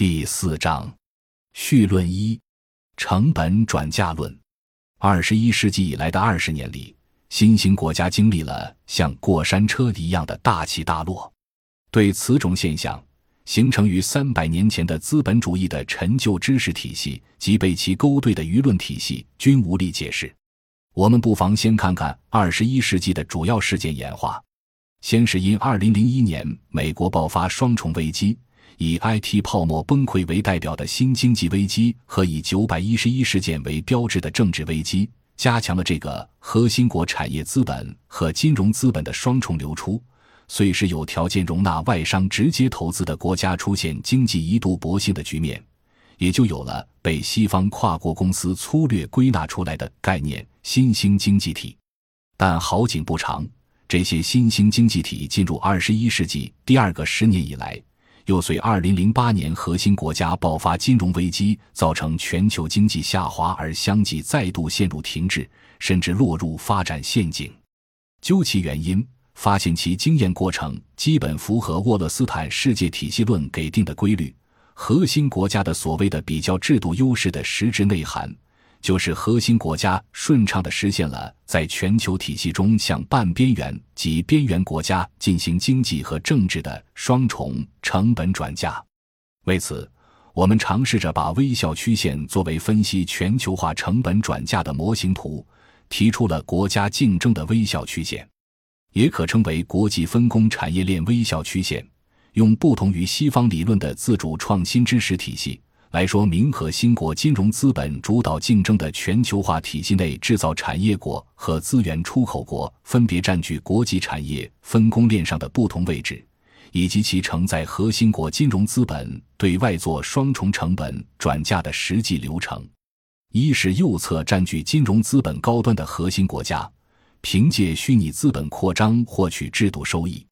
第四章，序论一：成本转嫁论。二十一世纪以来的二十年里，新兴国家经历了像过山车一样的大起大落。对此种现象，形成于三百年前的资本主义的陈旧知识体系及被其勾兑的舆论体系均无力解释。我们不妨先看看二十一世纪的主要事件演化。先是因二零零一年美国爆发双重危机。以 IT 泡沫崩溃为代表的新经济危机和以九百一十一事件为标志的政治危机，加强了这个核心国产业资本和金融资本的双重流出。虽是有条件容纳外商直接投资的国家出现经济一度薄兴的局面，也就有了被西方跨国公司粗略归纳出来的概念——新兴经济体。但好景不长，这些新兴经济体进入二十一世纪第二个十年以来。又随2008年核心国家爆发金融危机，造成全球经济下滑而相继再度陷入停滞，甚至落入发展陷阱。究其原因，发现其经验过程基本符合沃勒斯坦世界体系论给定的规律：核心国家的所谓的比较制度优势的实质内涵。就是核心国家顺畅地实现了在全球体系中向半边缘及边缘国家进行经济和政治的双重成本转嫁。为此，我们尝试着把微笑曲线作为分析全球化成本转嫁的模型图，提出了国家竞争的微笑曲线，也可称为国际分工产业链微笑曲线，用不同于西方理论的自主创新知识体系。来说明核心国金融资本主导竞争的全球化体系内，制造产业国和资源出口国分别占据国际产业分工链上的不同位置，以及其承载核心国金融资本对外做双重成本转嫁的实际流程。一是右侧占据金融资本高端的核心国家，凭借虚拟资本扩张获取制度收益；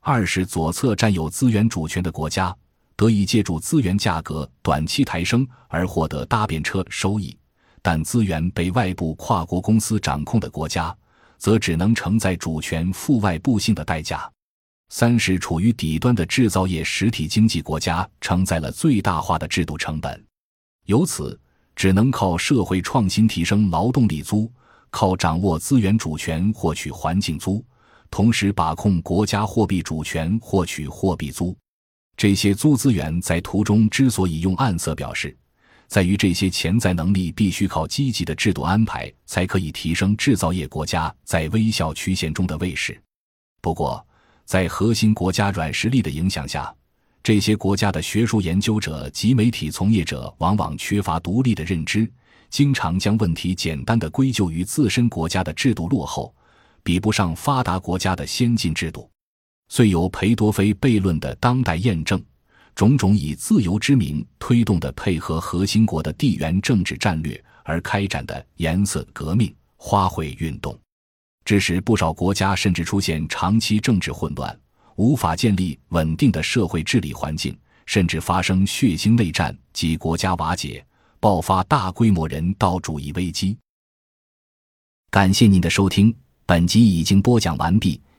二是左侧占有资源主权的国家。得以借助资源价格短期抬升而获得搭便车收益，但资源被外部跨国公司掌控的国家，则只能承载主权负外部性的代价。三是处于底端的制造业实体经济国家承载了最大化的制度成本，由此只能靠社会创新提升劳动力租，靠掌握资源主权获取环境租，同时把控国家货币主权获取货币租。这些租资源在图中之所以用暗色表示，在于这些潜在能力必须靠积极的制度安排才可以提升制造业国家在微笑曲线中的位势。不过，在核心国家软实力的影响下，这些国家的学术研究者及媒体从业者往往缺乏独立的认知，经常将问题简单的归咎于自身国家的制度落后，比不上发达国家的先进制度。虽有裴多菲悖论的当代验证，种种以自由之名推动的配合核心国的地缘政治战略而开展的颜色革命、花卉运动，致使不少国家甚至出现长期政治混乱，无法建立稳定的社会治理环境，甚至发生血腥内战及国家瓦解，爆发大规模人道主义危机。感谢您的收听，本集已经播讲完毕。